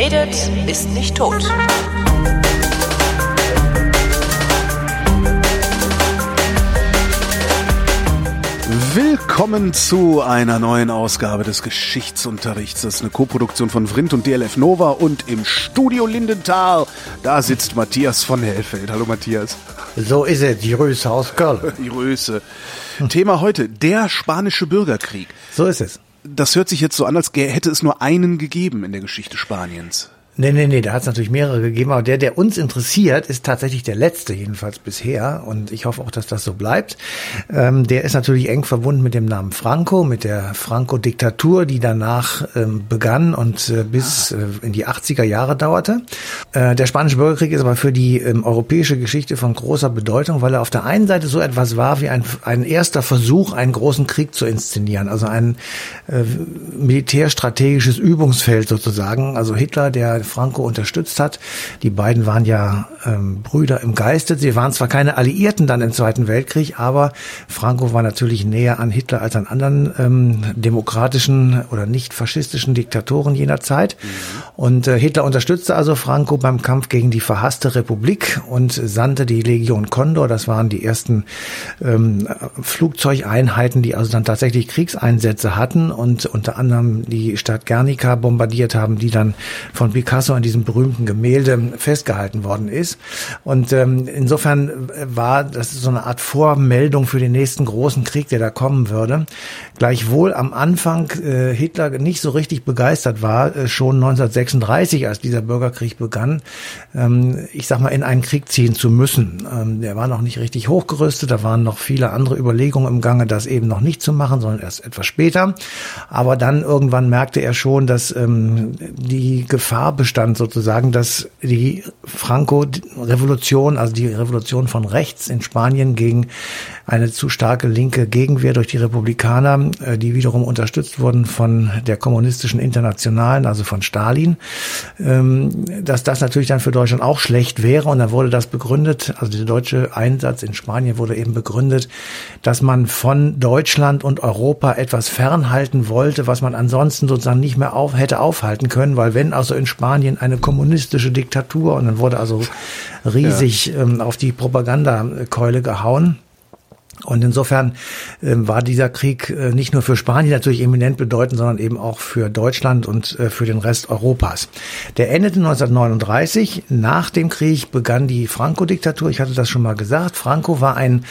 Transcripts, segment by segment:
redet, ist nicht tot. Willkommen zu einer neuen Ausgabe des Geschichtsunterrichts. Das ist eine Koproduktion von Vrindt und DLF Nova und im Studio Lindenthal. Da sitzt Matthias von Hellfeld. Hallo Matthias. So ist es, die Röse aus Köln. Die Röse. Thema heute, der spanische Bürgerkrieg. So ist es. Das hört sich jetzt so an, als hätte es nur einen gegeben in der Geschichte Spaniens. Nee, nee, nee, da hat es natürlich mehrere gegeben, aber der, der uns interessiert, ist tatsächlich der letzte, jedenfalls bisher. Und ich hoffe auch, dass das so bleibt. Ähm, der ist natürlich eng verbunden mit dem Namen Franco, mit der Franco-Diktatur, die danach ähm, begann und äh, bis äh, in die 80er Jahre dauerte. Äh, der Spanische Bürgerkrieg ist aber für die ähm, europäische Geschichte von großer Bedeutung, weil er auf der einen Seite so etwas war wie ein, ein erster Versuch, einen großen Krieg zu inszenieren. Also ein äh, militärstrategisches Übungsfeld sozusagen. Also Hitler, der Franco unterstützt hat. Die beiden waren ja ähm, Brüder im Geiste. Sie waren zwar keine Alliierten dann im Zweiten Weltkrieg, aber Franco war natürlich näher an Hitler als an anderen ähm, demokratischen oder nicht faschistischen Diktatoren jener Zeit. Mhm. Und äh, Hitler unterstützte also Franco beim Kampf gegen die verhasste Republik und sandte die Legion Condor. Das waren die ersten ähm, Flugzeugeinheiten, die also dann tatsächlich Kriegseinsätze hatten und unter anderem die Stadt Guernica bombardiert haben, die dann von Picasso Picasso an diesem berühmten Gemälde festgehalten worden ist. Und ähm, insofern war das so eine Art Vormeldung für den nächsten großen Krieg, der da kommen würde. Gleichwohl am Anfang äh, Hitler nicht so richtig begeistert war, äh, schon 1936, als dieser Bürgerkrieg begann, ähm, ich sag mal, in einen Krieg ziehen zu müssen. Ähm, der war noch nicht richtig hochgerüstet, da waren noch viele andere Überlegungen im Gange, das eben noch nicht zu machen, sondern erst etwas später. Aber dann irgendwann merkte er schon, dass ähm, die Gefahr bestand sozusagen, dass die Franco-Revolution, also die Revolution von rechts in Spanien gegen eine zu starke linke Gegenwehr durch die Republikaner, äh, die wiederum unterstützt wurden von der kommunistischen Internationalen, also von Stalin, ähm, dass das natürlich dann für Deutschland auch schlecht wäre. Und dann wurde das begründet, also der deutsche Einsatz in Spanien wurde eben begründet, dass man von Deutschland und Europa etwas fernhalten wollte, was man ansonsten sozusagen nicht mehr auf, hätte aufhalten können, weil wenn also in Spanien eine kommunistische Diktatur und dann wurde also riesig ja. ähm, auf die Propagandakeule gehauen. Und insofern äh, war dieser Krieg äh, nicht nur für Spanien natürlich eminent bedeutend, sondern eben auch für Deutschland und äh, für den Rest Europas. Der endete 1939. Nach dem Krieg begann die Franco-Diktatur. Ich hatte das schon mal gesagt. Franco war ein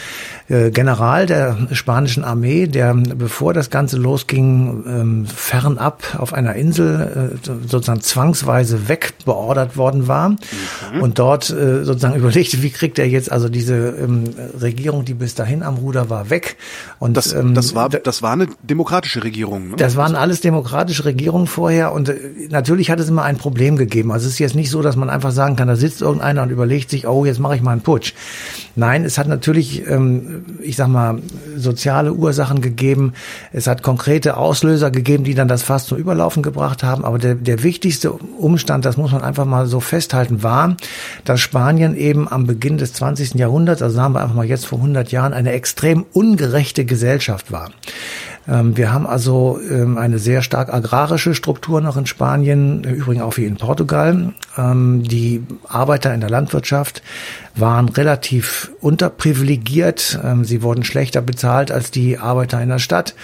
äh, General der spanischen Armee, der bevor das Ganze losging, ähm, fernab auf einer Insel äh, sozusagen zwangsweise wegbeordert worden war mhm. und dort äh, sozusagen überlegte, wie kriegt er jetzt also diese ähm, Regierung, die bis dahin am Ruder war, weg. Und das, ähm, das war das war eine demokratische Regierung. Ne? Das waren alles demokratische Regierungen vorher und natürlich hat es immer ein Problem gegeben. Also es ist jetzt nicht so, dass man einfach sagen kann, da sitzt irgendeiner und überlegt sich, oh, jetzt mache ich mal einen Putsch. Nein, es hat natürlich ähm, ich sag mal, soziale Ursachen gegeben. Es hat konkrete Auslöser gegeben, die dann das Fass zum Überlaufen gebracht haben. Aber der, der wichtigste Umstand, das muss man einfach mal so festhalten, war, dass Spanien eben am Beginn des 20. Jahrhunderts, also sagen wir einfach mal jetzt vor 100 Jahren, eine extrem ungerechte Gesellschaft war. Ähm, wir haben also ähm, eine sehr stark agrarische Struktur noch in Spanien, übrigens auch wie in Portugal. Ähm, die Arbeiter in der Landwirtschaft waren relativ unterprivilegiert. Sie wurden schlechter bezahlt als die Arbeiter in der Stadt.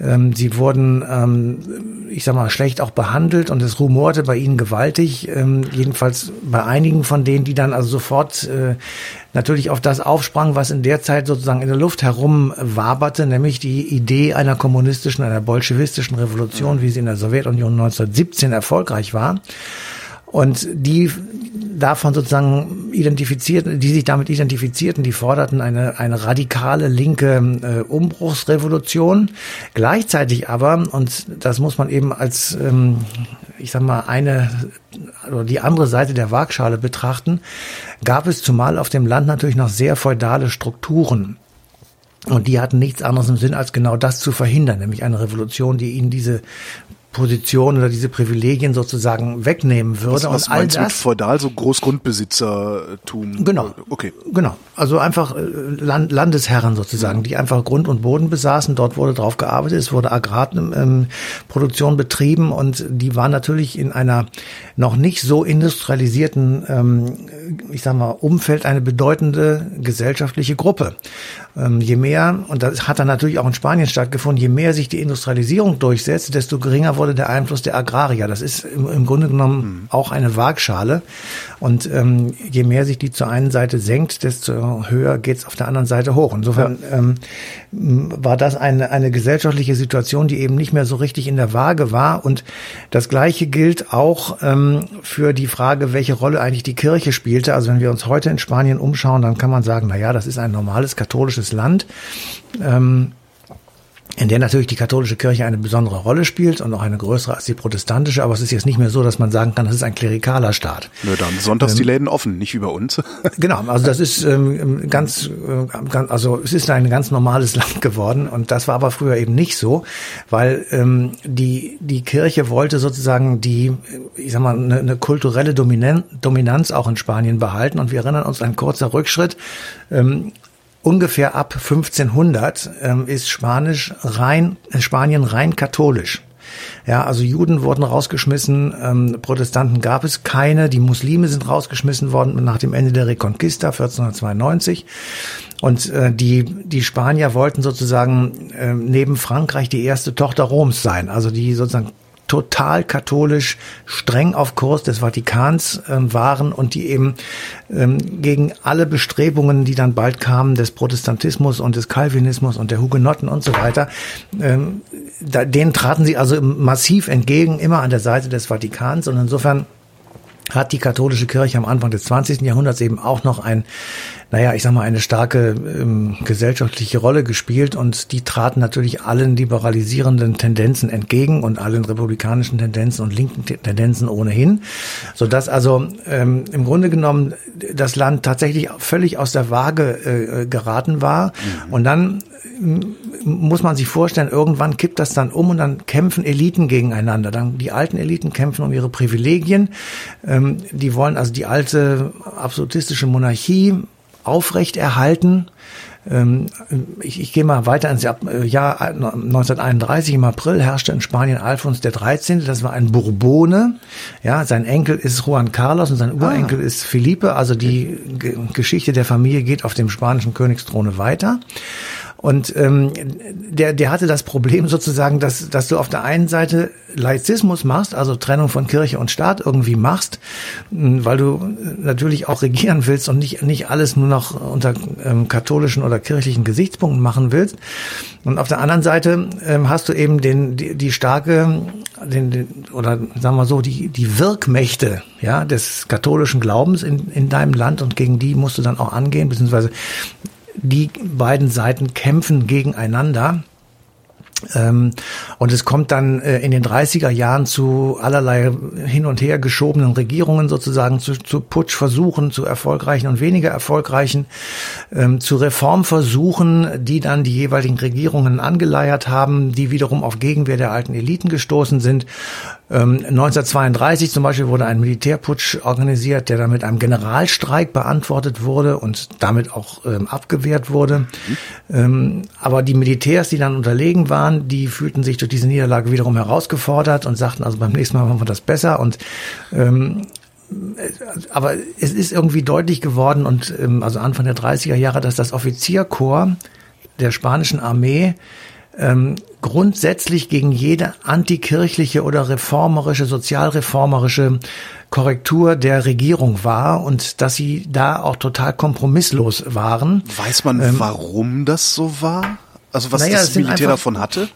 Sie wurden, ich sag mal, schlecht auch behandelt und es rumorte bei ihnen gewaltig. Jedenfalls bei einigen von denen, die dann also sofort äh, natürlich auf das aufsprang, was in der Zeit sozusagen in der Luft herumwaberte, nämlich die Idee einer kommunistischen, einer bolschewistischen Revolution, wie sie in der Sowjetunion 1917 erfolgreich war. Und die davon sozusagen identifizierten, die sich damit identifizierten, die forderten eine, eine radikale linke äh, Umbruchsrevolution. Gleichzeitig aber, und das muss man eben als, ähm, ich sag mal, eine oder die andere Seite der Waagschale betrachten, gab es zumal auf dem Land natürlich noch sehr feudale Strukturen. Und die hatten nichts anderes im Sinn, als genau das zu verhindern, nämlich eine Revolution, die ihnen diese Position oder diese Privilegien sozusagen wegnehmen würde. Was, was und all meinst du mit das, feudal, so Großgrundbesitzertum? Genau. Okay. Genau. Also einfach äh, Land, Landesherren sozusagen, die einfach Grund und Boden besaßen. Dort wurde drauf gearbeitet, es wurde Agrarproduktion betrieben und die waren natürlich in einer noch nicht so industrialisierten, ähm, ich sag mal, Umfeld eine bedeutende gesellschaftliche Gruppe. Ähm, je mehr, und das hat dann natürlich auch in Spanien stattgefunden, je mehr sich die Industrialisierung durchsetzt, desto geringer wurde der Einfluss der Agrarier. Das ist im, im Grunde genommen auch eine Waagschale. Und ähm, je mehr sich die zur einen Seite senkt, desto höher geht's auf der anderen Seite hoch. Insofern ähm, war das eine, eine gesellschaftliche Situation, die eben nicht mehr so richtig in der Waage war. Und das Gleiche gilt auch ähm, für die Frage, welche Rolle eigentlich die Kirche spielte. Also wenn wir uns heute in Spanien umschauen, dann kann man sagen, na ja, das ist ein normales katholisches Land. Ähm, in der natürlich die katholische Kirche eine besondere Rolle spielt und auch eine größere als die protestantische, aber es ist jetzt nicht mehr so, dass man sagen kann, das ist ein klerikaler Staat. Nö, dann sonntags ähm, die Läden offen, nicht über uns. genau, also das ist ähm, ganz, äh, ganz, also es ist ein ganz normales Land geworden und das war aber früher eben nicht so, weil ähm, die die Kirche wollte sozusagen die, ich sag mal, eine, eine kulturelle Dominanz auch in Spanien behalten und wir erinnern uns ein kurzer Rückschritt. Ähm, ungefähr ab 1500 ähm, ist Spanisch rein, Spanien rein katholisch. Ja, also Juden wurden rausgeschmissen, ähm, Protestanten gab es keine, die Muslime sind rausgeschmissen worden nach dem Ende der Reconquista 1492. Und äh, die, die Spanier wollten sozusagen äh, neben Frankreich die erste Tochter Roms sein, also die sozusagen total katholisch, streng auf Kurs des Vatikans äh, waren und die eben ähm, gegen alle Bestrebungen, die dann bald kamen, des Protestantismus und des Calvinismus und der Hugenotten und so weiter, ähm, da, denen traten sie also massiv entgegen, immer an der Seite des Vatikans. Und insofern hat die katholische Kirche am Anfang des 20. Jahrhunderts eben auch noch ein, naja, ich sag mal, eine starke ähm, gesellschaftliche Rolle gespielt und die traten natürlich allen liberalisierenden Tendenzen entgegen und allen republikanischen Tendenzen und linken Tendenzen ohnehin, so dass also ähm, im Grunde genommen das Land tatsächlich völlig aus der Waage äh, geraten war mhm. und dann muss man sich vorstellen, irgendwann kippt das dann um und dann kämpfen Eliten gegeneinander. Dann die alten Eliten kämpfen um ihre Privilegien. Ähm, die wollen also die alte absolutistische Monarchie aufrechterhalten. Ähm, ich, ich gehe mal weiter ins Jahr, äh, Jahr 1931. Im April herrschte in Spanien Alfons der 13. Das war ein Bourbone. Ja, sein Enkel ist Juan Carlos und sein ah. Urenkel ah. ist Felipe. Also die G Geschichte der Familie geht auf dem spanischen Königsthrone weiter. Und ähm, der, der hatte das Problem sozusagen, dass, dass du auf der einen Seite Laizismus machst, also Trennung von Kirche und Staat irgendwie machst, weil du natürlich auch regieren willst und nicht, nicht alles nur noch unter ähm, katholischen oder kirchlichen Gesichtspunkten machen willst. Und auf der anderen Seite ähm, hast du eben den, die, die starke, den, den, oder sagen wir so, die, die Wirkmächte ja, des katholischen Glaubens in, in deinem Land und gegen die musst du dann auch angehen, beziehungsweise die beiden Seiten kämpfen gegeneinander. Ähm, und es kommt dann äh, in den 30er Jahren zu allerlei hin und her geschobenen Regierungen sozusagen, zu, zu Putschversuchen, zu erfolgreichen und weniger erfolgreichen, ähm, zu Reformversuchen, die dann die jeweiligen Regierungen angeleiert haben, die wiederum auf Gegenwehr der alten Eliten gestoßen sind. 1932 ähm, zum Beispiel wurde ein Militärputsch organisiert, der dann mit einem Generalstreik beantwortet wurde und damit auch ähm, abgewehrt wurde. Ähm, aber die Militärs, die dann unterlegen waren, die fühlten sich durch diese Niederlage wiederum herausgefordert und sagten, also beim nächsten Mal machen wir das besser. Und ähm, aber es ist irgendwie deutlich geworden und ähm, also Anfang der 30er Jahre, dass das Offizierkorps der spanischen Armee ähm, grundsätzlich gegen jede antikirchliche oder reformerische, sozialreformerische Korrektur der Regierung war und dass sie da auch total kompromisslos waren. Weiß man, ähm, warum das so war? Also was naja, das Militär einfach, davon hatte?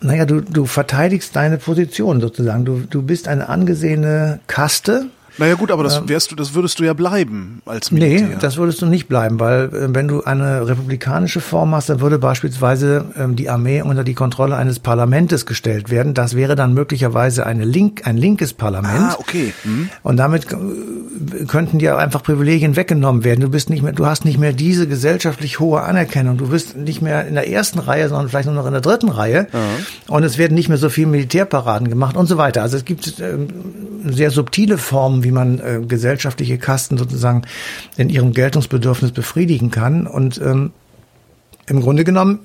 Naja, du, du verteidigst deine Position sozusagen. Du, du bist eine angesehene Kaste Naja gut, aber das wärst du, das würdest du ja bleiben als Militär. Nee, das würdest du nicht bleiben, weil äh, wenn du eine republikanische Form hast, dann würde beispielsweise ähm, die Armee unter die Kontrolle eines Parlamentes gestellt werden. Das wäre dann möglicherweise eine Link, ein linkes Parlament. Ah, okay. Hm. Und damit äh, könnten dir einfach Privilegien weggenommen werden. Du bist nicht mehr, du hast nicht mehr diese gesellschaftlich hohe Anerkennung. Du bist nicht mehr in der ersten Reihe, sondern vielleicht nur noch in der dritten Reihe. Und es werden nicht mehr so viele Militärparaden gemacht und so weiter. Also es gibt ähm, sehr subtile Formen, wie man äh, gesellschaftliche Kasten sozusagen in ihrem Geltungsbedürfnis befriedigen kann. Und ähm, im Grunde genommen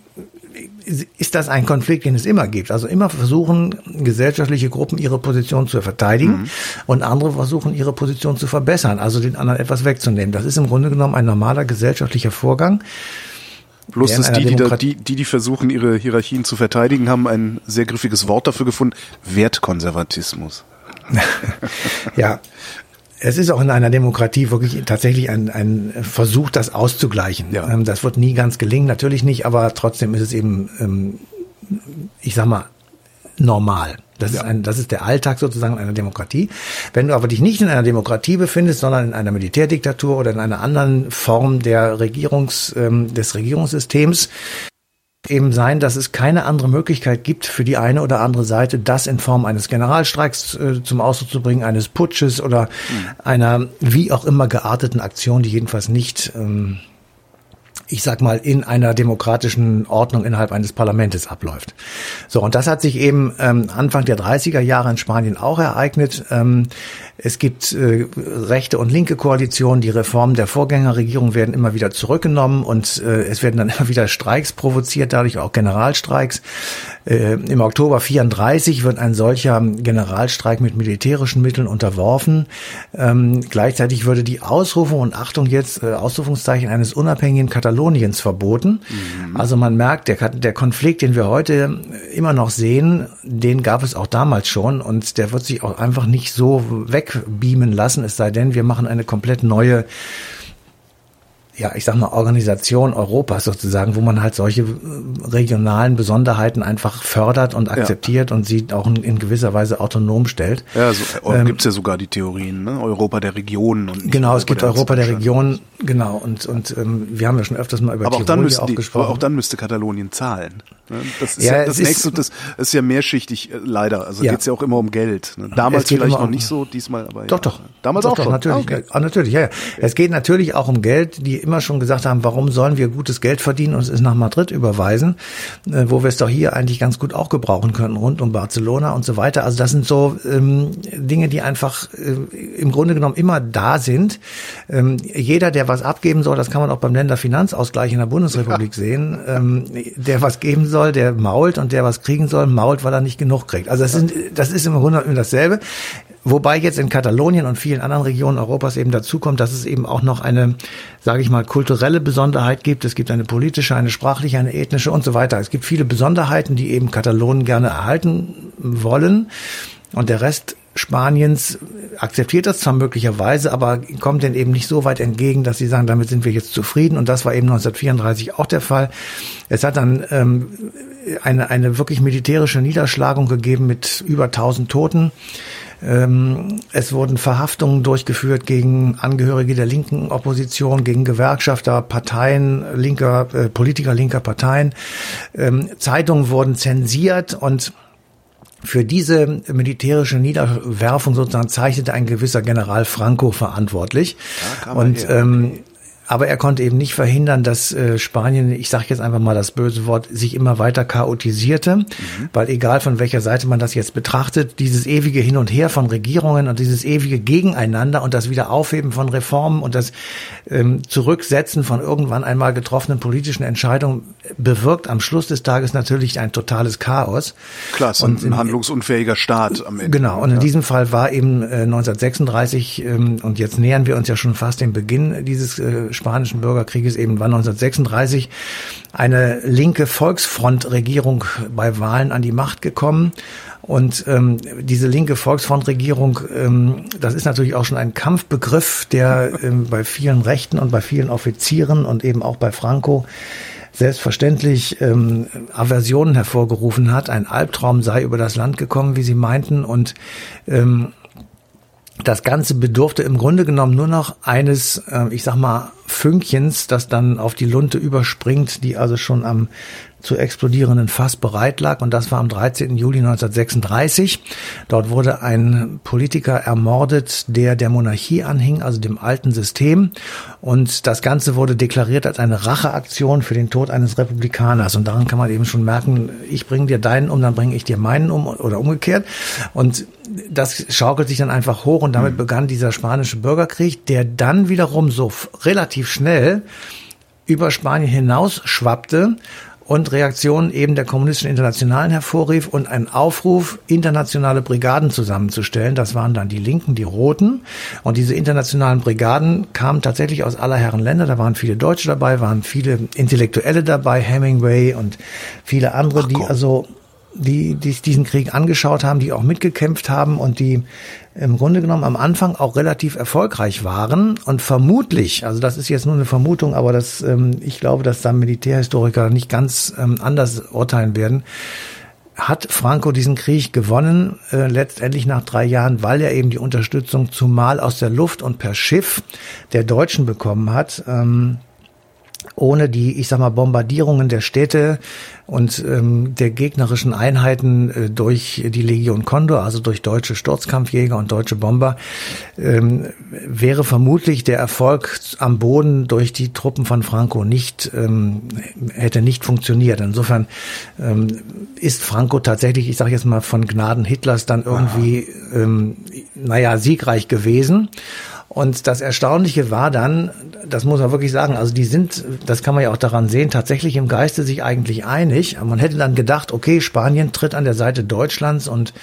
ist das ein Konflikt, den es immer gibt. Also immer versuchen gesellschaftliche Gruppen ihre Position zu verteidigen und andere versuchen ihre Position zu verbessern, also den anderen etwas wegzunehmen. Das ist im Grunde genommen ein normaler gesellschaftlicher Vorgang. Bloß, dass die, die, da, die, die, die versuchen, ihre Hierarchien zu verteidigen, haben ein sehr griffiges Wort dafür gefunden. Wertkonservatismus. Ja, es ist auch in einer Demokratie wirklich tatsächlich ein, ein Versuch, das auszugleichen. Ja. Ähm, Das wird nie ganz gelingen, natürlich nicht, aber trotzdem ist es eben, ähm, ich sag mal, normal. Das, ist Ja. ein, das ist der Alltag sozusagen einer Demokratie. Wenn du aber dich nicht in einer Demokratie befindest, sondern in einer Militärdiktatur oder in einer anderen Form der Regierungs, ähm, des Regierungssystems, eben sein, dass es keine andere Möglichkeit gibt für die eine oder andere Seite, das in Form eines Generalstreiks äh, zum Ausdruck zu bringen, eines Putsches oder einer wie auch immer gearteten Aktion, die jedenfalls nicht, ähm, ich sag mal, in einer demokratischen Ordnung innerhalb eines Parlaments abläuft. So, und das hat sich eben ähm, Anfang der 30er Jahre in Spanien auch ereignet. Ähm, es gibt äh, rechte und linke Koalitionen. Die Reformen der Vorgängerregierung werden immer wieder zurückgenommen und äh, es werden dann immer wieder Streiks provoziert, dadurch auch Generalstreiks. Äh, Im Oktober 34 wird ein solcher Generalstreik mit militärischen Mitteln unterworfen. Ähm, gleichzeitig würde die Ausrufung und Achtung jetzt äh, Ausrufungszeichen eines unabhängigen Kataloniens verboten. Also man merkt, der, der Konflikt, den wir heute immer noch sehen, den gab es auch damals schon und der wird sich auch einfach nicht so wegbeamen lassen, es sei denn, wir machen eine komplett neue ja, ich sag mal, Organisation Europas sozusagen, wo man halt solche äh, regionalen Besonderheiten einfach fördert und akzeptiert und sie auch in, in gewisser Weise autonom stellt. Ja, so, ähm, gibt's ja sogar die Theorien, ne? Europa der Regionen und Genau, es gibt Europa der Deutschland. Region, genau, und, und ähm, wir haben ja schon öfters mal über Aber auch Tirol dann hier müssten auch die, gesprochen. aber auch dann müsste Katalonien zahlen. ne? Das ist Ja, ja, das ist- nächste, das ist ja mehrschichtig, äh, leider. Also Ja. geht's ja auch immer um Geld. ne? Damals vielleicht noch um- nicht so, diesmal aber Doch, ja. doch. Damals doch, auch doch, schon. Natürlich, Ah, okay. ah, natürlich, ja, ja. Es geht natürlich auch um Geld, die immer schon gesagt haben, warum sollen wir gutes Geld verdienen und es nach Madrid überweisen, äh, wo wir es doch hier eigentlich ganz gut auch gebrauchen können, rund um Barcelona und so weiter. Also das sind so ähm, Dinge, die einfach äh, im Grunde genommen immer da sind. Ähm, jeder, der was abgeben soll, das kann man auch beim Länderfinanzausgleich in der Bundesrepublik sehen, ähm, der was geben soll, der mault und der was kriegen soll, mault, weil er nicht genug kriegt. Also das, sind, das ist im Grunde immer dasselbe. Wobei jetzt in Katalonien und vielen anderen Regionen Europas eben dazu kommt, dass es eben auch noch eine, sage ich mal, kulturelle Besonderheit gibt. Es gibt eine politische, eine sprachliche, eine ethnische und so weiter. Es gibt viele Besonderheiten, die eben Katalonen gerne erhalten wollen. Und der Rest Spaniens akzeptiert das zwar möglicherweise, aber kommt denen eben nicht so weit entgegen, dass sie sagen, damit sind wir jetzt zufrieden. Und das war eben 1934 auch der Fall. Es hat dann ähm, eine, eine wirklich militärische Niederschlagung gegeben mit über 1000 Toten. Ähm, es wurden Verhaftungen durchgeführt gegen Angehörige der linken Opposition, gegen Gewerkschafter, Parteien, linker, äh, Politiker linker Parteien. Ähm, Zeitungen wurden zensiert und für diese militärische Niederwerfung sozusagen zeichnete ein gewisser General Franco verantwortlich. Er Und ähm, aber er konnte eben nicht verhindern, dass äh, Spanien, ich sage jetzt einfach mal das böse Wort, sich immer weiter chaotisierte, Mhm. weil egal von welcher Seite man das jetzt betrachtet, dieses ewige Hin und Her von Regierungen und dieses ewige Gegeneinander und das Wiederaufheben von Reformen und das ähm, Zurücksetzen von irgendwann einmal getroffenen politischen Entscheidungen bewirkt am Schluss des Tages natürlich ein totales Chaos. Klar, Und ein in- handlungsunfähiger Staat am Ende. Genau, und in diesem Fall war eben äh, 1936, ähm, und jetzt nähern wir uns ja schon fast dem Beginn dieses äh, spanischen Bürgerkrieges, eben war 1936 eine linke Volksfrontregierung bei Wahlen an die Macht gekommen. Und ähm, diese linke Volksfrontregierung, ähm, das ist natürlich auch schon ein Kampfbegriff, der ähm, bei vielen Rechten und bei vielen Offizieren und eben auch bei Franco selbstverständlich ähm, Aversionen hervorgerufen hat. Ein Albtraum sei über das Land gekommen, wie sie meinten. Und ähm, das Ganze bedurfte im Grunde genommen nur noch eines, äh, ich sag mal, Fünkchens, das dann auf die Lunte überspringt, die also schon am zu explodierenden Fass bereit lag. Und das war am 13. Juli 1936. Dort wurde ein Politiker ermordet, der der Monarchie anhing, also dem alten System. Und das Ganze wurde deklariert als eine Racheaktion für den Tod eines Republikaners. Und daran kann man eben schon merken, ich bringe dir deinen um, dann bringe ich dir meinen um oder umgekehrt. Und das schaukelt sich dann einfach hoch und damit mhm. begann dieser spanische Bürgerkrieg, der dann wiederum so relativ schnell über Spanien hinaus schwappte und Reaktionen eben der kommunistischen Internationalen hervorrief und einen Aufruf, internationale Brigaden zusammenzustellen. Das waren dann die Linken, die Roten. Und diese internationalen Brigaden kamen tatsächlich aus aller Herren Länder. Da waren viele Deutsche dabei, waren viele Intellektuelle dabei, Hemingway und viele andere, die also die, die diesen Krieg angeschaut haben, die auch mitgekämpft haben und die im Grunde genommen am Anfang auch relativ erfolgreich waren und vermutlich, also das ist jetzt nur eine Vermutung, aber das, ähm, ich glaube, dass da Militärhistoriker nicht ganz ähm, anders urteilen werden, hat Franco diesen Krieg gewonnen, äh, letztendlich nach drei Jahren, weil er eben die Unterstützung zumal aus der Luft und per Schiff der Deutschen bekommen hat. Ähm, ohne die, ich sag mal, Bombardierungen der Städte und ähm, der gegnerischen Einheiten äh, durch die Legion Condor, also durch deutsche Sturzkampfjäger und deutsche Bomber, ähm, wäre vermutlich der Erfolg am Boden durch die Truppen von Franco nicht ähm, hätte nicht funktioniert. Insofern ähm, ist Franco tatsächlich, ich sage jetzt mal, von Gnaden Hitlers dann irgendwie, ähm, naja, siegreich gewesen. Und das Erstaunliche war dann, das muss man wirklich sagen, also die sind, das kann man ja auch daran sehen, tatsächlich im Geiste sich eigentlich einig. Man hätte dann gedacht, okay, Spanien tritt an der Seite Deutschlands und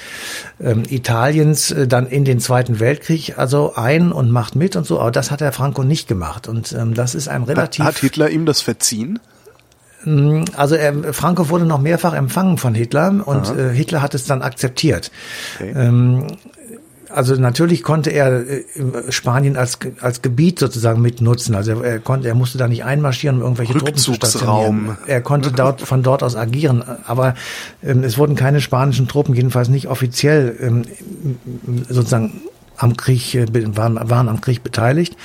ähm, Italiens äh, dann in den Zweiten Weltkrieg also ein und macht mit und so, aber das hat der Franco nicht gemacht. Und ähm, das ist ein relativ. Hat Hitler ihm das verziehen? Mm, also er, Franco wurde noch mehrfach empfangen von Hitler und äh, Hitler hat es dann akzeptiert. Okay. Ähm, also natürlich konnte er äh, Spanien als als Gebiet sozusagen mitnutzen. Also er konnte, er musste da nicht einmarschieren, um irgendwelche Truppen zu stationieren. Er konnte dort von dort aus agieren, aber ähm, es wurden keine spanischen Truppen, jedenfalls nicht offiziell ähm, sozusagen am Krieg, äh, waren, waren am Krieg beteiligt.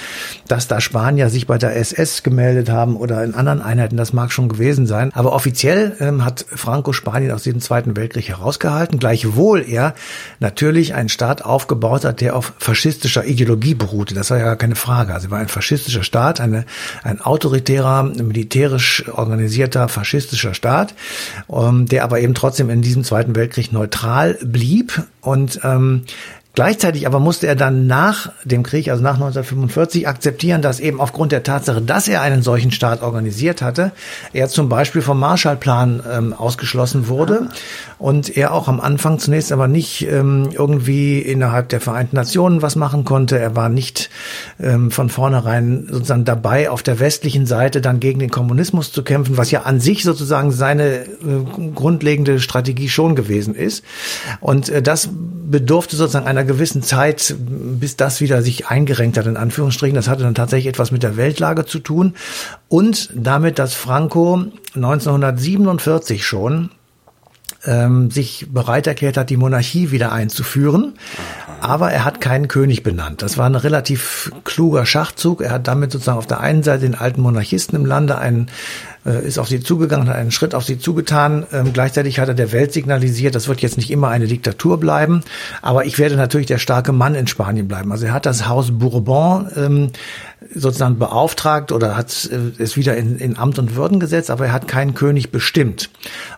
Dass da Spanier sich bei der SS gemeldet haben oder in anderen Einheiten, das mag schon gewesen sein. Aber offiziell ähm, hat Franco Spanien aus dem Zweiten Weltkrieg herausgehalten, gleichwohl er natürlich einen Staat aufgebaut hat, der auf faschistischer Ideologie beruhte. Das war ja gar keine Frage. Also war ein faschistischer Staat, eine, ein autoritärer, militärisch organisierter faschistischer Staat, ähm, der aber eben trotzdem in diesem Zweiten Weltkrieg neutral blieb und ähm, Gleichzeitig aber musste er dann nach dem Krieg, also nach 1945, akzeptieren, dass eben aufgrund der Tatsache, dass er einen solchen Staat organisiert hatte, er zum Beispiel vom Marshallplan ähm, ausgeschlossen wurde und er auch am Anfang zunächst aber nicht ähm, irgendwie innerhalb der Vereinten Nationen was machen konnte. Er war nicht ähm, von vornherein sozusagen dabei, auf der westlichen Seite dann gegen den Kommunismus zu kämpfen, was ja an sich sozusagen seine äh, grundlegende Strategie schon gewesen ist. Und äh, das bedurfte sozusagen einer gewissen Zeit, bis das wieder sich eingerenkt hat, in Anführungsstrichen. Das hatte dann tatsächlich etwas mit der Weltlage zu tun und damit, dass Franco 1947 schon ähm, sich bereit erklärt hat, die Monarchie wieder einzuführen. Aber er hat keinen König benannt. Das war ein relativ kluger Schachzug. Er hat damit sozusagen auf der einen Seite den alten Monarchisten im Lande einen äh, ist auf sie zugegangen, hat einen Schritt auf sie zugetan. Ähm, gleichzeitig hat er der Welt signalisiert, das wird jetzt nicht immer eine Diktatur bleiben, aber ich werde natürlich der starke Mann in Spanien bleiben. Also er hat das Haus Bourbon ähm, sozusagen beauftragt oder hat äh, es wieder in, in Amt und Würden gesetzt, aber er hat keinen König bestimmt.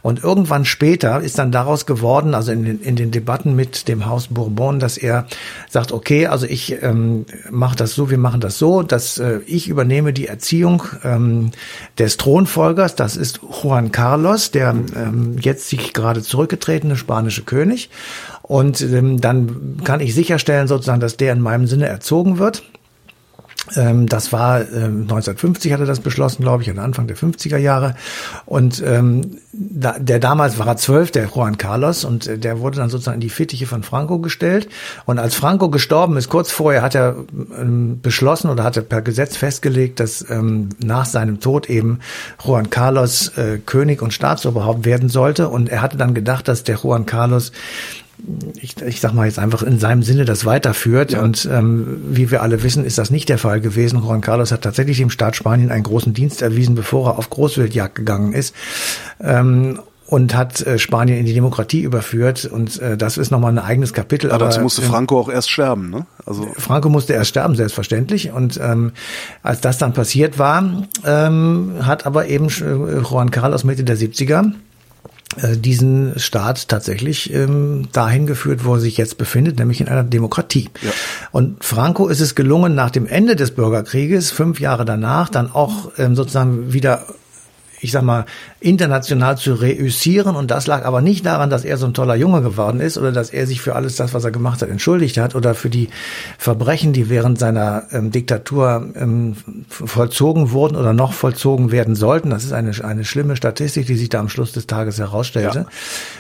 Und irgendwann später ist dann daraus geworden, also in den, in den Debatten mit dem Haus Bourbon, dass er sagt, okay, also ich ähm, mache das so, wir machen das so, dass äh, ich übernehme die Erziehung ähm, des Thronfolgers, das ist Juan Carlos, der ähm, jetzt sich gerade zurückgetretene spanische König. Und ähm, dann kann ich sicherstellen sozusagen, dass der in meinem Sinne erzogen wird. Ähm, das war ähm, 1950 hat er das beschlossen, glaube ich, an Anfang der 50er Jahre. Und ähm, da, der damals war er zwölf, der Juan Carlos, und äh, der wurde dann sozusagen in die Fittiche von Franco gestellt. Und als Franco gestorben ist, kurz vorher hat er ähm, beschlossen oder hatte per Gesetz festgelegt, dass ähm, nach seinem Tod eben Juan Carlos äh, König und Staatsoberhaupt werden sollte. Und er hatte dann gedacht, dass der Juan Carlos ich, ich sag mal jetzt einfach in seinem Sinne das weiterführt. Ja. Und ähm, wie wir alle wissen, ist das nicht der Fall gewesen. Juan Carlos hat tatsächlich dem Staat Spanien einen großen Dienst erwiesen, bevor er auf Großwildjagd gegangen ist. Ähm, und hat äh, Spanien in die Demokratie überführt und äh, das ist nochmal ein eigenes Kapitel. Aber, aber dazu musste Franco auch erst sterben, ne? Also Franco musste erst sterben, selbstverständlich. Und ähm, als das dann passiert war, ähm, hat aber eben äh, Juan Carlos Mitte der 70er äh, diesen Staat tatsächlich ähm, dahin geführt, wo er sich jetzt befindet, nämlich in einer Demokratie. Ja. Und Franco ist es gelungen, nach dem Ende des Bürgerkrieges, fünf Jahre danach, dann auch ähm, sozusagen wieder ich sag mal, international zu reüssieren. Und das lag aber nicht daran, dass er so ein toller Junge geworden ist oder dass er sich für alles das, was er gemacht hat, entschuldigt hat oder für die Verbrechen, die während seiner ähm, Diktatur ähm, vollzogen wurden oder noch vollzogen werden sollten. Das ist eine, eine schlimme Statistik, die sich da am Schluss des Tages herausstellte. Ja.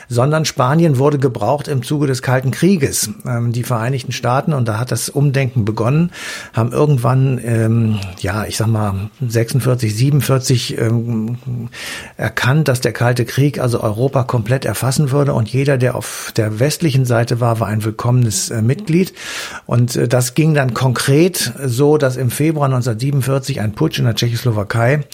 Sondern Spanien wurde gebraucht im Zuge des Kalten Krieges. Ähm, die Vereinigten Staaten, und da hat das Umdenken begonnen, haben irgendwann, ähm, ja, ich sag mal, 46, 47 ähm, erkannt, dass der Kalte Krieg also Europa komplett erfassen würde und jeder, der auf der westlichen Seite war, war ein willkommenes äh, Mitglied. Und äh, das ging dann konkret so, dass im Februar 1947 ein Putsch in der Tschechoslowakei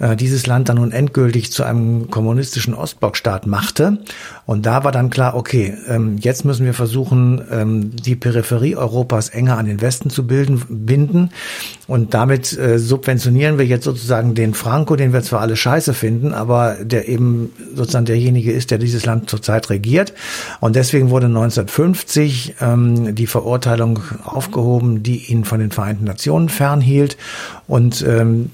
äh, dieses Land dann nun endgültig zu einem kommunistischen Ostblockstaat machte. Und da war dann klar, okay, ähm, jetzt müssen wir versuchen, ähm, die Peripherie Europas enger an den Westen zu bilden, binden. Und damit äh, subventionieren wir jetzt sozusagen den Franco, den wir zwar alle scheiße finden, aber der eben sozusagen derjenige ist, der dieses Land zurzeit regiert. Und deswegen wurde 1950 ähm, die Verurteilung aufgehoben, die ihn von den Vereinten Nationen fernhielt. Und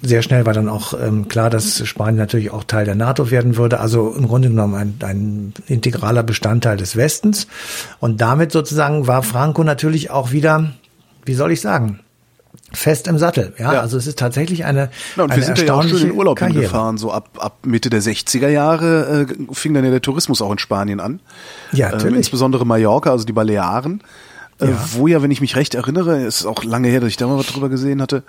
sehr schnell war dann auch ähm, klar, dass Spanien natürlich auch Teil der NATO werden würde. Also im Grunde genommen ein, ein integraler Bestandteil des Westens. Und damit sozusagen war Franco natürlich auch wieder, wie soll ich sagen, fest im Sattel. Ja, ja. also es ist tatsächlich eine ja, und eine wir sind ja auch schon in Urlaub Karriere. gefahren. So ab, ab Mitte der 60er Jahre äh, fing dann ja der Tourismus auch in Spanien an. Ja, ähm, natürlich. Ähm, insbesondere Mallorca, also die Balearen. Äh, ja. Wo ja, wenn ich mich recht erinnere, ist auch lange her, dass ich da mal was drüber gesehen hatte,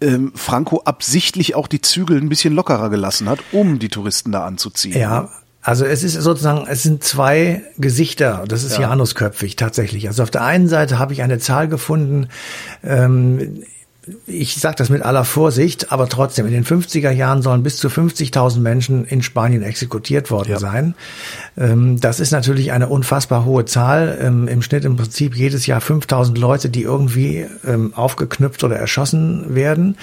ähm, Franco absichtlich auch die Zügel ein bisschen lockerer gelassen hat, um die Touristen da anzuziehen. Ja, also es ist sozusagen, es sind zwei Gesichter, das ist ja. Janusköpfig tatsächlich. Also auf der einen Seite habe ich eine Zahl gefunden, ähm, ich sage das mit aller Vorsicht, aber trotzdem, in den 50er Jahren sollen bis zu 50.000 Menschen in Spanien exekutiert worden ja. sein. Ähm, das ist natürlich eine unfassbar hohe Zahl. Ähm, Im Schnitt im Prinzip jedes Jahr 5.000 Leute, die irgendwie ähm, aufgeknüpft oder erschossen werden.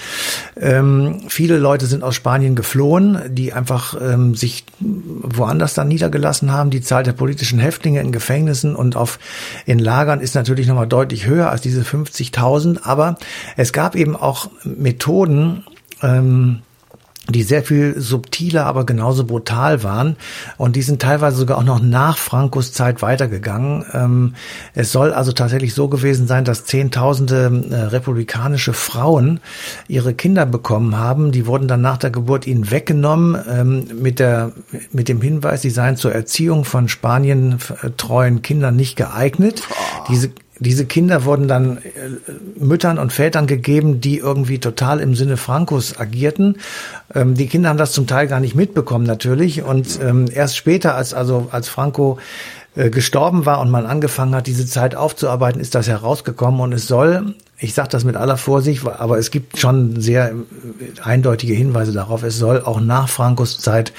Viele Leute sind aus Spanien geflohen, die einfach sich woanders dann niedergelassen haben. Die Zahl der politischen Häftlinge in Gefängnissen und auf in Lagern ist natürlich nochmal deutlich höher als diese 50.000. Aber es gab eben auch Methoden, ähm, die sehr viel subtiler, aber genauso brutal waren. Und die sind teilweise sogar auch noch nach Frankos Zeit weitergegangen. Ähm, es soll also tatsächlich so gewesen sein, dass Zehntausende äh, republikanische Frauen ihre Kinder bekommen haben. Die wurden dann nach der Geburt ihnen weggenommen ähm, mit, der, mit dem Hinweis, sie seien zur Erziehung von Spanien treuen Kindern nicht geeignet. Diese diese Kinder wurden dann äh, Müttern und Vätern gegeben, die irgendwie total im Sinne Frankos agierten. Ähm, die Kinder haben das zum Teil gar nicht mitbekommen natürlich. Und ähm, erst später, als also als Franco äh, gestorben war und man angefangen hat, diese Zeit aufzuarbeiten, ist das herausgekommen und es soll ich sage das mit aller Vorsicht, aber es gibt schon sehr eindeutige Hinweise darauf, es soll auch nach Frankos Zeit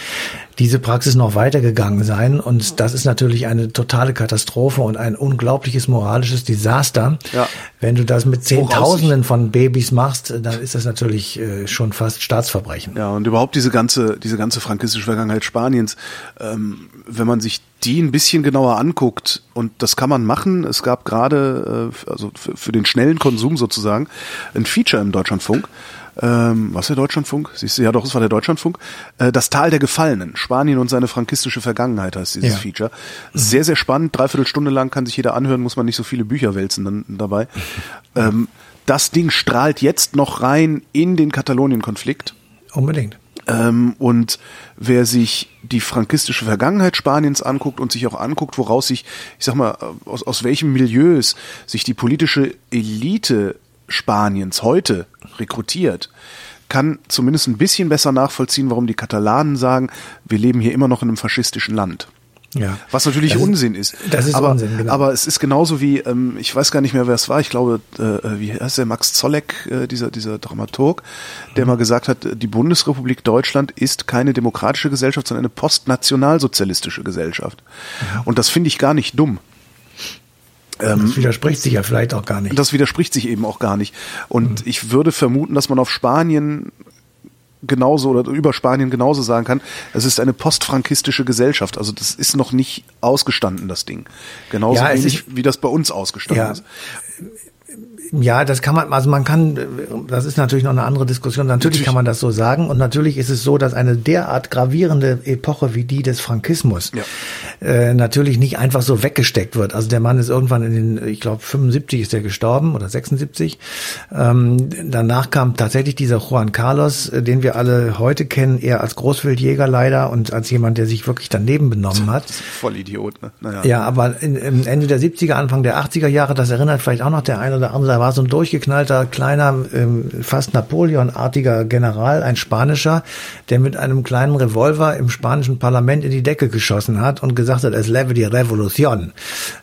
diese Praxis noch weitergegangen sein. Und das ist natürlich eine totale Katastrophe und ein unglaubliches moralisches Desaster. Ja. Wenn du das mit Zehntausenden von Babys machst, dann ist das natürlich äh, schon fast Staatsverbrechen. Ja, und überhaupt diese ganze, diese ganze frankistische Vergangenheit Spaniens, ähm, wenn man sich die ein bisschen genauer anguckt, und das kann man machen, es gab gerade, äh, also für den schnellen Konsum sozusagen, ein Feature im Deutschlandfunk, ähm, was der Deutschlandfunk? Siehst du, ja doch, es war der Deutschlandfunk. Äh, das Tal der Gefallenen, Spanien und seine frankistische Vergangenheit heißt dieses ja. Feature. Sehr, sehr spannend, dreiviertel Stunde lang kann sich jeder anhören, muss man nicht so viele Bücher wälzen dann dabei. Ähm, das Ding strahlt jetzt noch rein in den Katalonien-Konflikt. Unbedingt. Ähm, und wer sich die frankistische Vergangenheit Spaniens anguckt und sich auch anguckt, woraus sich, ich sag mal, aus, aus welchem Milieus sich die politische Elite Spaniens heute rekrutiert, kann zumindest ein bisschen besser nachvollziehen, warum die Katalanen sagen, wir leben hier immer noch in einem faschistischen Land. Ja. Was natürlich das Unsinn ist. Das ist aber, Unsinn, genau. Aber es ist genauso wie, ähm, ich weiß gar nicht mehr, wer es war, ich glaube, äh, wie heißt der, Max Zolleck, äh, dieser, dieser Dramaturg, der mal gesagt hat, die Bundesrepublik Deutschland ist keine demokratische Gesellschaft, sondern eine postnationalsozialistische Gesellschaft. Ja. Und das finde ich gar nicht dumm. das widerspricht sich ja vielleicht auch gar nicht. Das widerspricht sich eben auch gar nicht. Und Mhm. ich würde vermuten, dass man auf Spanien genauso oder über Spanien genauso sagen kann, es ist eine postfrankistische Gesellschaft. Also das ist noch nicht ausgestanden, das Ding. Genauso Ja, wenig, ist- wie das bei uns ausgestanden Ja. ist. Ja, das kann man, also man kann, das ist natürlich noch eine andere Diskussion. Natürlich, Natürlich. kann man das so sagen. Und natürlich ist es so, dass eine derart gravierende Epoche wie die des Frankismus Ja. äh, natürlich nicht einfach so weggesteckt wird. Also der Mann ist irgendwann in den, ich glaube, 75 ist er gestorben oder 76. Ähm, danach kam tatsächlich dieser Juan Carlos, äh, den wir alle heute kennen, eher als Großwildjäger leider und als jemand, der sich wirklich daneben benommen hat. Voll Idiot, ne? Naja. Ja, aber in, Ende der 70er, Anfang der 80er Jahre, das erinnert vielleicht auch noch der eine andere, da war so ein durchgeknallter, kleiner, ähm, fast Napoleon-artiger General, ein Spanischer, der mit einem kleinen Revolver im spanischen Parlament in die Decke geschossen hat und gesagt hat, es lebe die Revolution.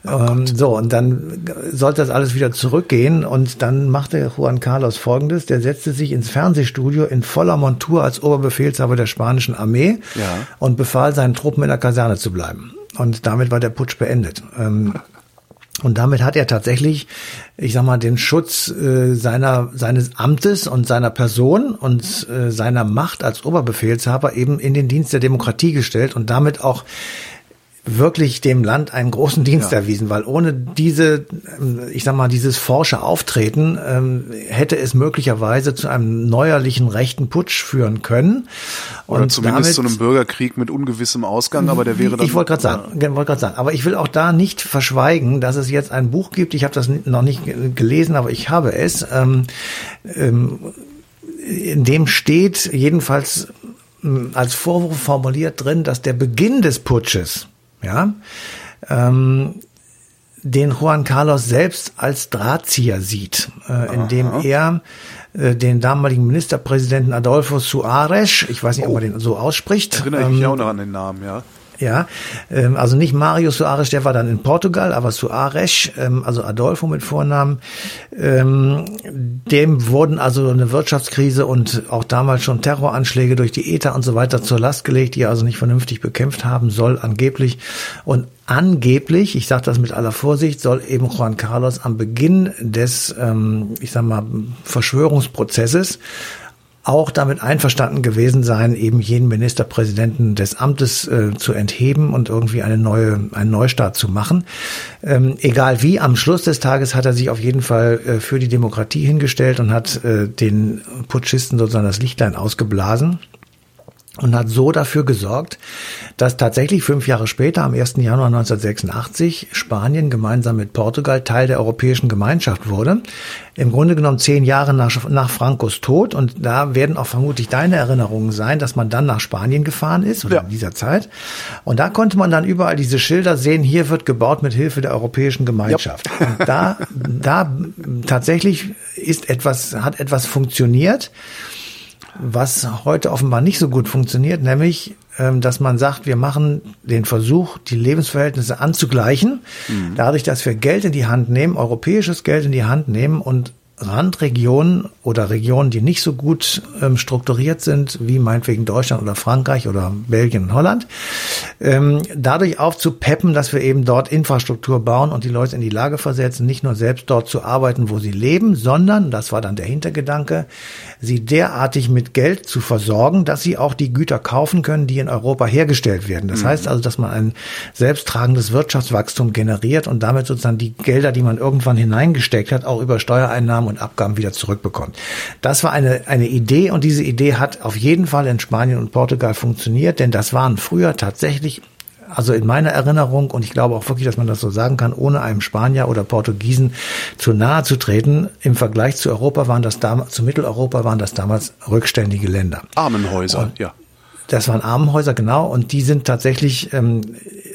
ähm, so, und dann sollte das alles wieder zurückgehen und dann machte Juan Carlos folgendes, der setzte sich ins Fernsehstudio in voller Montur als Oberbefehlshaber der spanischen Armee Ja. und befahl seinen Truppen in der Kaserne zu bleiben. Und damit war der Putsch beendet. Und damit hat er tatsächlich, ich sag mal, den Schutz äh, seiner seines Amtes und seiner Person und äh, seiner Macht als Oberbefehlshaber eben in den Dienst der Demokratie gestellt und damit auch wirklich dem Land einen großen Dienst Ja. erwiesen, weil ohne diese, ähm, ich sag mal, dieses forsche Auftreten ähm, hätte es möglicherweise zu einem neuerlichen rechten Putsch führen können. Oder und zumindest zu damit- einem Bürgerkrieg mit ungewissem Ausgang, aber der wäre dann. ich wollte gerade sagen, wollte gerade sagen, aber ich will auch da nicht verschweigen, dass es jetzt ein Buch gibt. Ich habe das noch nicht ge- gelesen, aber ich habe es. Ähm, ähm, in dem steht jedenfalls ähm, als Vorwurf formuliert drin, dass der Beginn des Putsches, ja, ähm, den Juan Carlos selbst als Drahtzieher sieht, äh, indem er äh, den damaligen Ministerpräsidenten Adolfo Suarez, ich weiß nicht, ob man den so ausspricht, Erinnere ich ähm, mich auch noch an den Namen, ja. Ja, ähm, also nicht Mario Soares, der war dann in Portugal, aber Soares, ähm, also Adolfo mit Vornamen, ähm, dem wurden also eine Wirtschaftskrise und auch damals schon Terroranschläge durch die ETA und so weiter zur Last gelegt, die er also nicht vernünftig bekämpft haben soll, angeblich. Und angeblich, ich sage das mit aller Vorsicht, soll eben Juan Carlos am Beginn des, ähm, ich sag mal, Verschwörungsprozesses auch damit einverstanden gewesen sein, eben jeden Ministerpräsidenten des Amtes äh, zu entheben und irgendwie eine neue, einen Neustart zu machen. Ähm, egal wie, am Schluss des Tages hat er sich auf jeden Fall äh, für die Demokratie hingestellt und hat äh, den Putschisten sozusagen das Lichtlein ausgeblasen und hat so dafür gesorgt, dass tatsächlich fünf Jahre später, am 1. Januar 1986, Spanien gemeinsam mit Portugal Teil der Europäischen Gemeinschaft wurde. Im Grunde genommen zehn Jahre nach, nach Francos Tod. Und da werden auch vermutlich deine Erinnerungen sein, dass man dann nach Spanien gefahren ist oder Ja. in dieser Zeit. Und da konnte man dann überall diese Schilder sehen, hier wird gebaut mit Hilfe der Europäischen Gemeinschaft. Und da, da tatsächlich ist etwas, hat etwas funktioniert was heute offenbar nicht so gut funktioniert, nämlich, ähm, dass man sagt, wir machen den Versuch, die Lebensverhältnisse anzugleichen, dadurch, dass wir Geld in die Hand nehmen, europäisches Geld in die Hand nehmen und Randregionen oder Regionen, die nicht so gut ähm, strukturiert sind, wie meinetwegen Deutschland oder Frankreich oder Belgien und Holland, ähm, dadurch aufzupeppen, dass wir eben dort Infrastruktur bauen und die Leute in die Lage versetzen, nicht nur selbst dort zu arbeiten, wo sie leben, sondern, das war dann der Hintergedanke, sie derartig mit Geld zu versorgen, dass sie auch die Güter kaufen können, die in Europa hergestellt werden. Das heißt also, dass man ein selbsttragendes Wirtschaftswachstum generiert und damit sozusagen die Gelder, die man irgendwann hineingesteckt hat, auch über Steuereinnahmen und Abgaben wieder zurückbekommt. Das war eine, eine Idee und diese Idee hat auf jeden Fall in Spanien und Portugal funktioniert, denn das waren früher tatsächlich also in meiner Erinnerung, und ich glaube auch wirklich, dass man das so sagen kann, ohne einem Spanier oder Portugiesen zu nahe zu treten, im Vergleich zu Europa waren das damals, zu Mitteleuropa waren das damals rückständige Länder. Armenhäuser, ja. Das waren Armenhäuser, genau, und die sind tatsächlich ähm,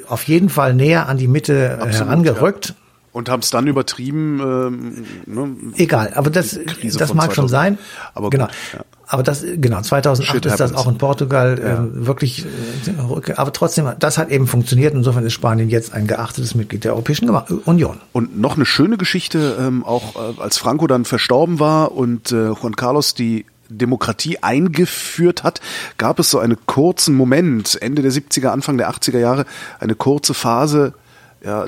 auf jeden Fall näher an die Mitte äh, Absolut, herangerückt. Ja. Und haben es dann übertrieben. Ähm, ne? Egal, aber das, das mag schon 2000. sein. Aber genau. gut, ja. aber das, genau, 2008 Shit ist das auch in Portugal äh, wirklich, äh, aber trotzdem, das hat eben funktioniert. Insofern ist Spanien jetzt ein geachtetes Mitglied der Europäischen Union. Und noch eine schöne Geschichte, ähm, auch äh, als Franco dann verstorben war und äh, Juan Carlos die Demokratie eingeführt hat, gab es so einen kurzen Moment, Ende der 70er, Anfang der 80er Jahre, eine kurze Phase, ja,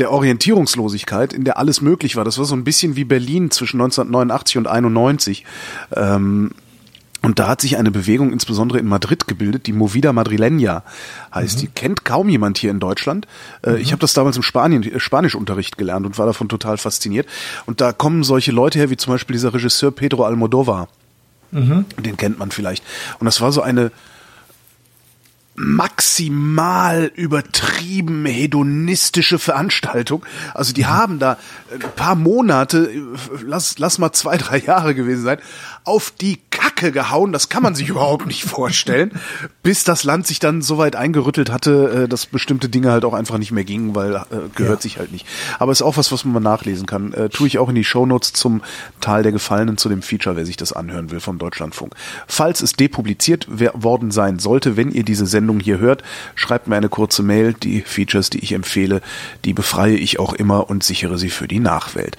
der Orientierungslosigkeit, in der alles möglich war. Das war so ein bisschen wie Berlin zwischen 1989 und 91. Ähm, und da hat sich eine Bewegung insbesondere in Madrid gebildet, die Movida Madrileña heißt. Die kennt kaum jemand hier in Deutschland. Äh, Ich habe das damals im Spanien, äh, Spanischunterricht gelernt und war davon total fasziniert. Und da kommen solche Leute her, wie zum Beispiel dieser Regisseur Pedro Almodovar. Den kennt man vielleicht. Und das war so eine maximal übertrieben hedonistische Veranstaltung. Also die haben da ein paar Monate, lass, lass mal zwei, drei Jahre gewesen sein, auf die Kacke gehauen. Das kann man sich überhaupt nicht vorstellen, bis das Land sich dann so weit eingerüttelt hatte, äh, dass bestimmte Dinge halt auch einfach nicht mehr gingen, weil äh, gehört Ja. sich halt nicht. Aber ist auch was, was man mal nachlesen kann. Äh, tue ich auch in die Shownotes zum Tal der Gefallenen, zu dem Feature, wer sich das anhören will vom Deutschlandfunk. Falls es depubliziert worden sein sollte, wenn ihr diese Sendung hier hört, schreibt mir eine kurze Mail. Die Features, die ich empfehle, die befreie ich auch immer und sichere sie für die Nachwelt.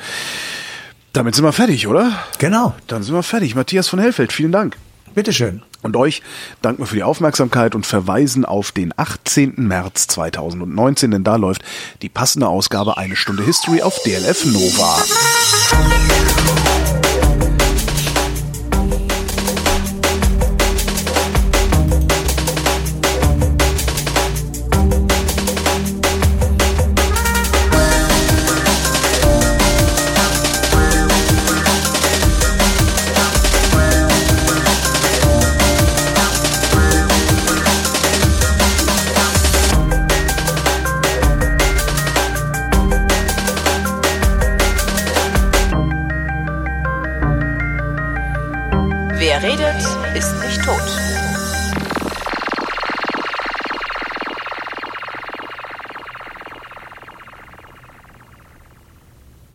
Damit sind wir fertig, oder? Genau, Dann sind wir fertig. Matthias von Hellfeld, vielen Dank. bitteschön. Und euch danken wir für die Aufmerksamkeit und verweisen auf den 18. März 2019, denn da läuft die passende Ausgabe Eine Stunde History auf DLF Nova.